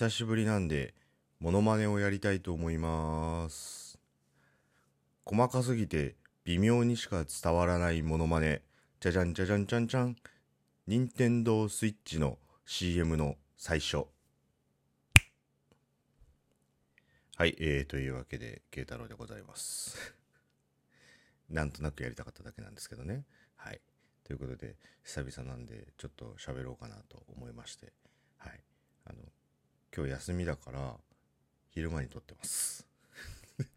久しぶりなんで、モノマネをやりたいと思います。細かすぎて微妙にしか伝わらないモノマネ。じゃじゃんじゃじゃんじゃんじゃん。任天堂スイッチの CM の最初。はい、えー、というわけで、慶太郎でございます。なんとなくやりたかっただけなんですけどね。はい。ということで、久々なんで、ちょっと喋ろうかなと思いまして。はい。あの、今日休みだから、昼間に撮ってます。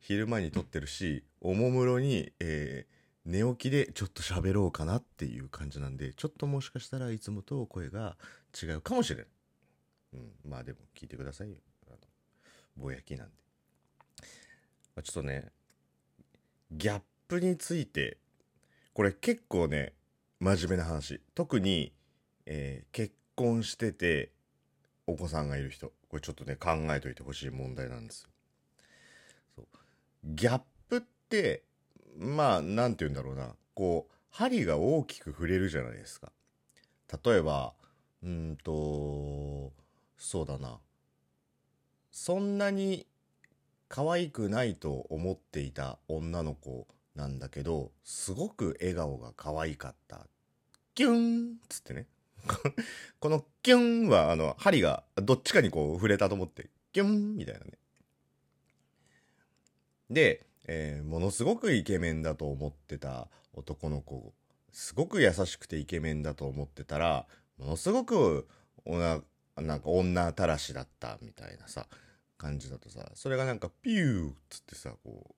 昼間に撮ってるし、おもむろに、えー寝起きでちょっと喋ろうかなっていう感じなんで、ちょっともしかしたらいつもと声が違うかもしれない。うん、まあでも聞いてくださいよ。あのぼやきなんで。まあちょっとね、ギャップについて、これ結構ね、真面目な話。特に、えー結婚してて、お子さんがいる人。これちょっとね、考えといてほしい問題なんです。そうギャップって、まあ、なんて言うんだろうな。こう、針が大きく触れるじゃないですか。例えば、うんと、そうだな。そんなに可愛くないと思っていた女の子なんだけど、すごく笑顔が可愛かった。キュンっつってね。このキュンは、あの、針がどっちかにこう触れたと思って、キュンみたいなね。で、えーものすごくイケメンだと思ってた男の子、すごく優しくてイケメンだと思ってたら、ものすごくおな、なんか女たらしだったみたいなさ、感じだとさ、それがなんかピューっつってさ、こ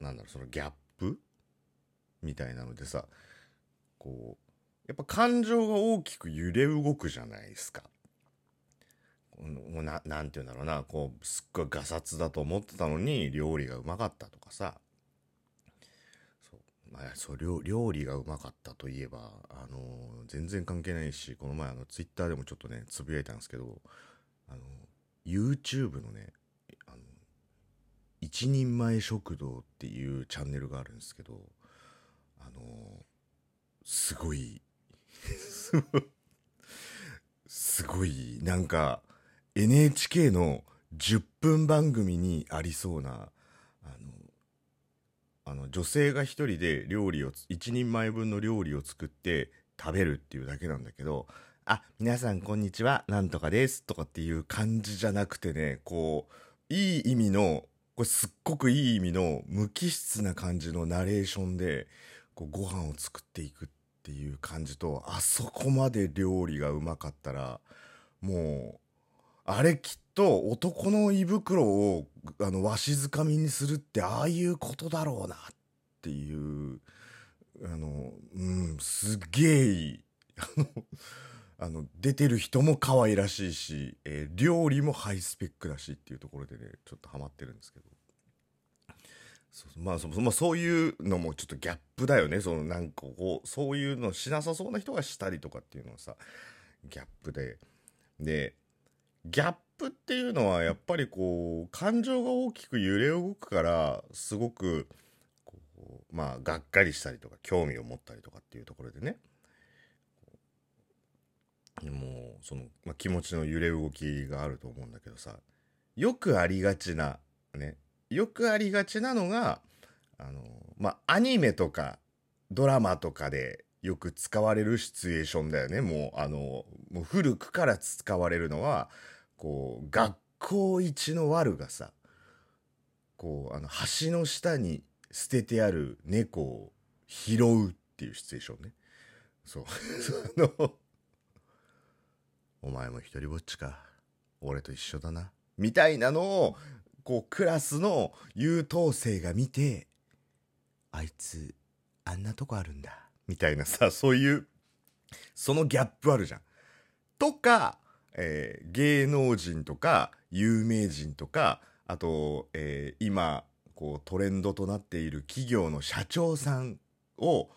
う、なんだろう、そのギャップみたいなのでさ、こう、やっぱ感情が大きく揺れ動くじゃないですか。このななんて言うんだろうな、こう、すっごいガサツだと思ってたのに、料理がうまかったとかさ、そう、まあ、そう、料料理がうまかったといえば、あの全然関係ないし、この前、あの、ツイッターでもちょっとね、つぶやいたんですけど、あの YouTube のね、あの、一人前食堂っていうチャンネルがあるんですけど、あのすごい、すごい、なんか、NHK の10分番組にありそうな、あの、あの、女性が一人で料理をつ、一人前分の料理を作って食べるっていうだけなんだけど、あ、皆さんこんにちは、なんとかです、とかっていう感じじゃなくてね、こう、いい意味の、これすっごくいい意味の無機質な感じのナレーションで、こうご飯を作っていくっていう感じと、あそこまで料理がうまかったら、もう、あれきっと男の胃袋をあのわしづかみにするってああいうことだろうなっていう、あの、うん、すげえいい。あの、あの、出てる人も可愛らしいし、えー料理もハイスペックだしっていうところでね、ちょっとハマってるんですけど。そうまあそ、まあ、そういうのもちょっとギャップだよね。そのなんかこう、そういうのしなさそうな人がしたりとかっていうのはさ、ギャップで。で、ギャップっていうのはやっぱりこう、感情が大きく揺れ動くから、すごく、こう、まあ、がっかりしたりとか、興味を持ったりとかっていうところでね。もう、その、まあ、気持ちの揺れ動きがあると思うんだけどさ、よくありがちな、ね、よくありがちなのが、あの、まあ、アニメとかドラマとかでよく使われるシチュエーションだよね。もう、あの、もう古くから使われるのは、こう、学校一の悪がさ、こう、あの、橋の下に捨ててある猫を拾うっていうシチュエーションね。そう。その、お前も一人ぼっちか。俺と一緒だな。みたいなのを、こう、クラスの優等生が見て、あいつ、あんなとこあるんだ。みたいなさ、そういう、そのギャップあるじゃん。とか、えー芸能人とか、有名人とか、あと、えー今、こう、トレンドとなっている企業の社長さんを、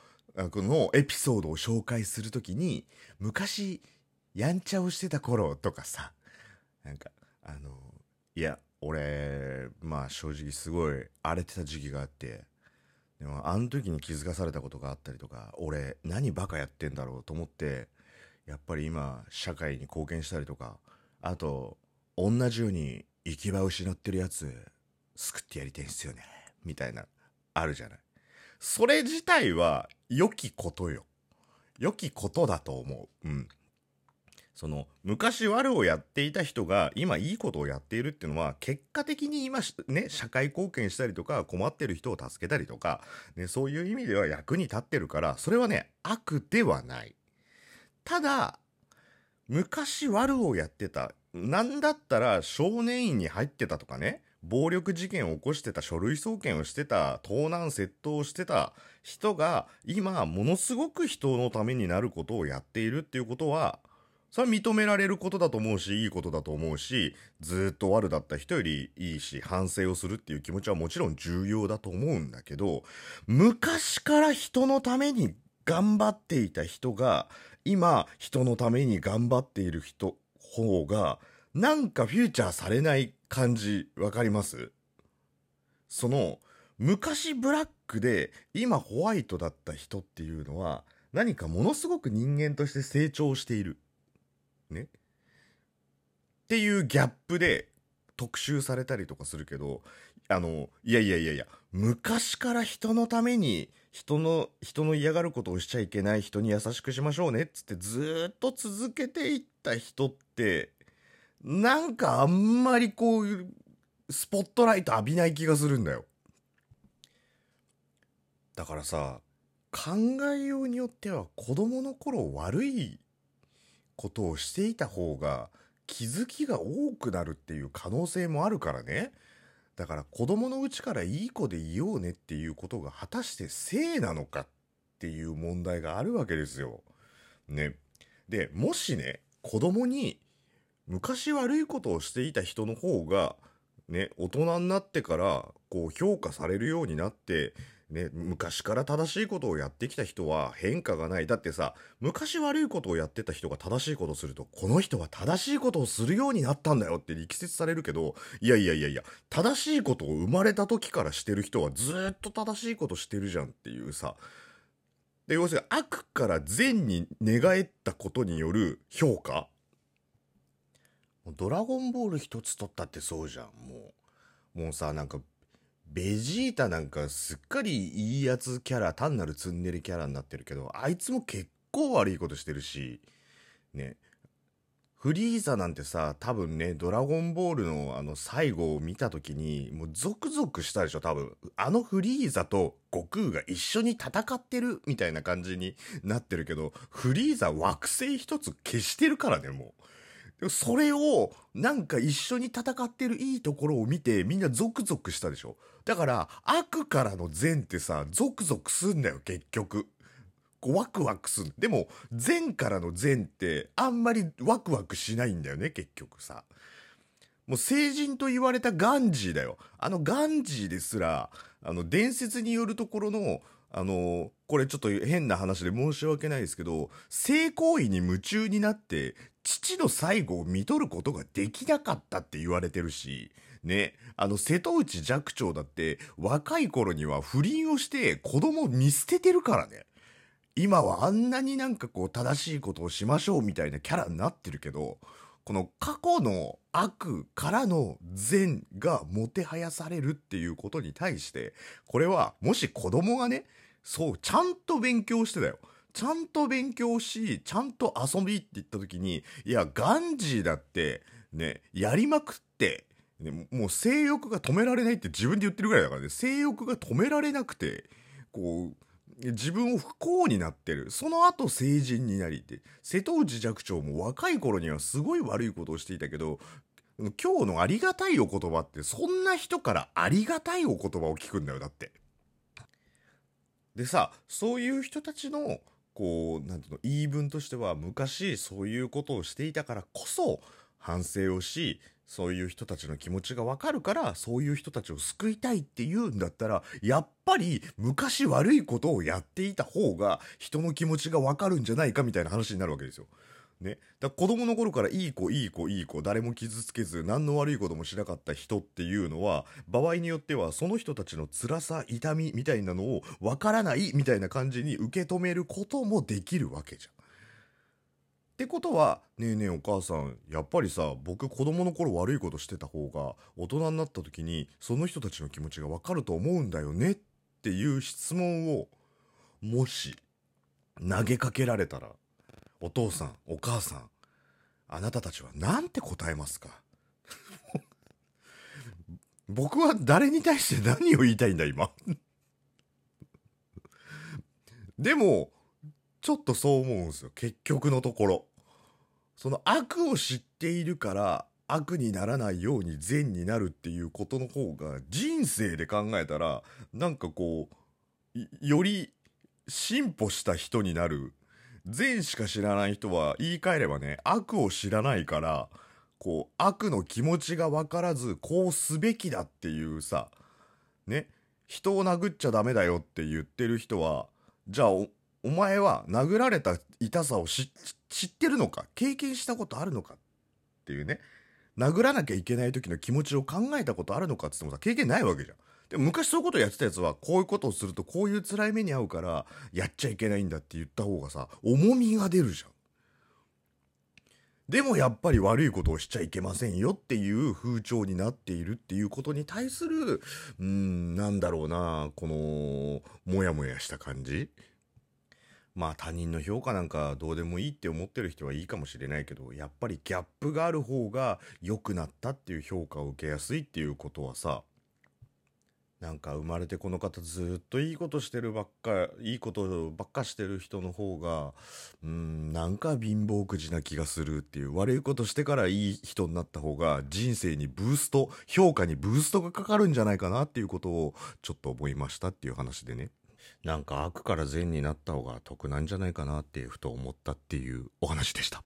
このエピソードを紹介するときに、昔、やんちゃをしてた頃とかさ、なんか、あの、いや、俺、まあ正直すごい荒れてた時期があって、でもあの時に気づかされたことがあったりとか、俺何バカやってんだろうと思って、やっぱり今社会に貢献したりとか、あと同じように行き場を失ってるやつ救ってやりたいんすよねみたいなあるじゃない。それ自体は良きことよ。良きことだと思う。うん。その昔悪をやっていた人が今いいことをやっているっていうのは結果的に今ね社会貢献したりとか困ってる人を助けたりとか、ね、そういう意味では役に立ってるからそれはね悪ではない。ただ昔悪をやってたなんだったら少年院に入ってたとかね暴力事件を起こしてた書類送検をしてた盗難窃盗をしてた人が今ものすごく人のためになることをやっているっていうことはそれは認められることだと思うし、いいことだと思うし、ずっと悪だった人よりいいし、反省をするっていう気持ちはもちろん重要だと思うんだけど、昔から人のために頑張っていた人が、今、人のために頑張っている人、方が、なんかフューチャーされない感じ、わかります？その、昔ブラックで、今ホワイトだった人っていうのは、何かものすごく人間として成長している。ね。っていうギャップで特集されたりとかするけど、あの、いやいやいやいや、昔から人のために、人の、人の嫌がることをしちゃいけない人に優しくしましょうねっつってずっと続けていった人って、なんかあんまりこう、スポットライト浴びない気がするんだよ。だからさ、考えようによっては子供の頃悪いことをしていた方が気づきが多くなるっていう可能性もあるからね。だから子供のうちからいい子でいようねっていうことが果たして正なのかっていう問題があるわけですよ。ね。で、もしね、子供に昔悪いことをしていた人の方がね、大人になってからこう評価されるようになってね、昔から正しいことをやってきた人は変化がない。だってさ、昔悪いことをやってた人が正しいことをすると、この人は正しいことをするようになったんだよって力説されるけど、いやいやいやいや、正しいことを生まれた時からしてる人はずっと正しいことしてるじゃんっていうさ。で、要するに悪から善に寝返ったことによる評価ドラゴンボール一つ取ったってそうじゃん、もう。もうさ、なんかベジータなんかすっかりいいやつキャラ、単なるツンデレキャラになってるけど、あいつも結構悪いことしてるし、ね。フリーザなんてさ、多分ね、ドラゴンボールのあの最後を見た時に、もうゾクゾクしたでしょ、多分。あのフリーザと悟空が一緒に戦ってるみたいな感じになってるけど、フリーザ惑星一つ消してるからね、もう。それを、なんか一緒に戦ってるいいところを見て、みんなゾクゾクしたでしょ？だから、悪からの善ってさ、ゾクゾクすんだよ、結局。こうワクワクすん。でも、善からの善って、あんまりワクワクしないんだよね、結局さ。もう聖人と言われたガンジーだよ。あのガンジーですら、あの伝説によるところの、あの、これちょっと変な話で申し訳ないですけど、性行為に夢中になって、父の最後を見とることができなかったって言われてるし、ね、あの瀬戸内寂聴だって若い頃には不倫をして子供を見捨ててるからね。今はあんなになんかこう正しいことをしましょうみたいなキャラになってるけど、この過去の悪からの善がもてはやされるっていうことに対して、これはもし子供がね、そう、ちゃんと勉強してだよ。ちゃんと勉強し、ちゃんと遊びって言った時に、いや、ガンジーだって、ね、やりまくって、ね、もう性欲が止められないって自分で言ってるぐらいだからね、性欲が止められなくて、こう、自分を不幸になってる。その後成人になりって、瀬戸内寂聴も若い頃にはすごい悪いことをしていたけど、今日のありがたいお言葉って、そんな人からありがたいお言葉を聞くんだよ、だって。でさそういう人たちのこうなんていうの言い分としては昔そういうことをしていたからこそ反省をしそういう人たちの気持ちがわかるからそういう人たちを救いたいって言うんだったらやっぱり昔悪いことをやっていた方が人の気持ちがわかるんじゃないかみたいな話になるわけですよ。ね。だ子供の頃からいい子、いい子、いい子、誰も傷つけず、何の悪いこともしなかった人っていうのは、場合によっては、その人たちの辛さ、痛みみたいなのを、わからないみたいな感じに受け止めることもできるわけじゃん。ってことはねえねえお母さんやっぱりさ僕子供の頃悪いことしてた方が大人になった時にその人たちの気持ちがわかると思うんだよねっていう質問をもし投げかけられたらお父さんお母さんあなたたちは何て答えますか？僕は誰に対して何を言いたいんだ今？でもちょっとそう思うんですよ。結局のところ。その悪を知っているから悪にならないように善になるっていうことの方が人生で考えたらなんかこうより進歩した人になる善しか知らない人は言い換えればね悪を知らないからこう悪の気持ちが分からずこうすべきだっていうさね人を殴っちゃダメだよって言ってる人はじゃあおお前は殴られた痛さを知ってるのか経験したことあるのかっていうね殴らなきゃいけない時の気持ちを考えたことあるのかって言ってもさ経験ないわけじゃん。でも昔そういうことやってたやつはこういうことをするとこういう辛い目に遭うからやっちゃいけないんだって言った方がさ重みが出るじゃん。でもやっぱり悪いことをしちゃいけませんよっていう風潮になっているっていうことに対する、うん、なんだろうな、この、もやもやした感じまあ他人の評価なんかどうでもいいって思ってる人はいいかもしれないけど、やっぱりギャップがある方が良くなったっていう評価を受けやすいっていうことはさ、なんか生まれてこの方ずっといいことしてるばっかいいことばっかしてる人の方がうんなんか貧乏くじな気がするっていう悪いことしてからいい人になった方が人生にブースト評価にブーストがかかるんじゃないかなっていうことをちょっと思いましたっていう話でねなんか悪から善になった方が得なんじゃないかなってふと思ったっていうお話でした。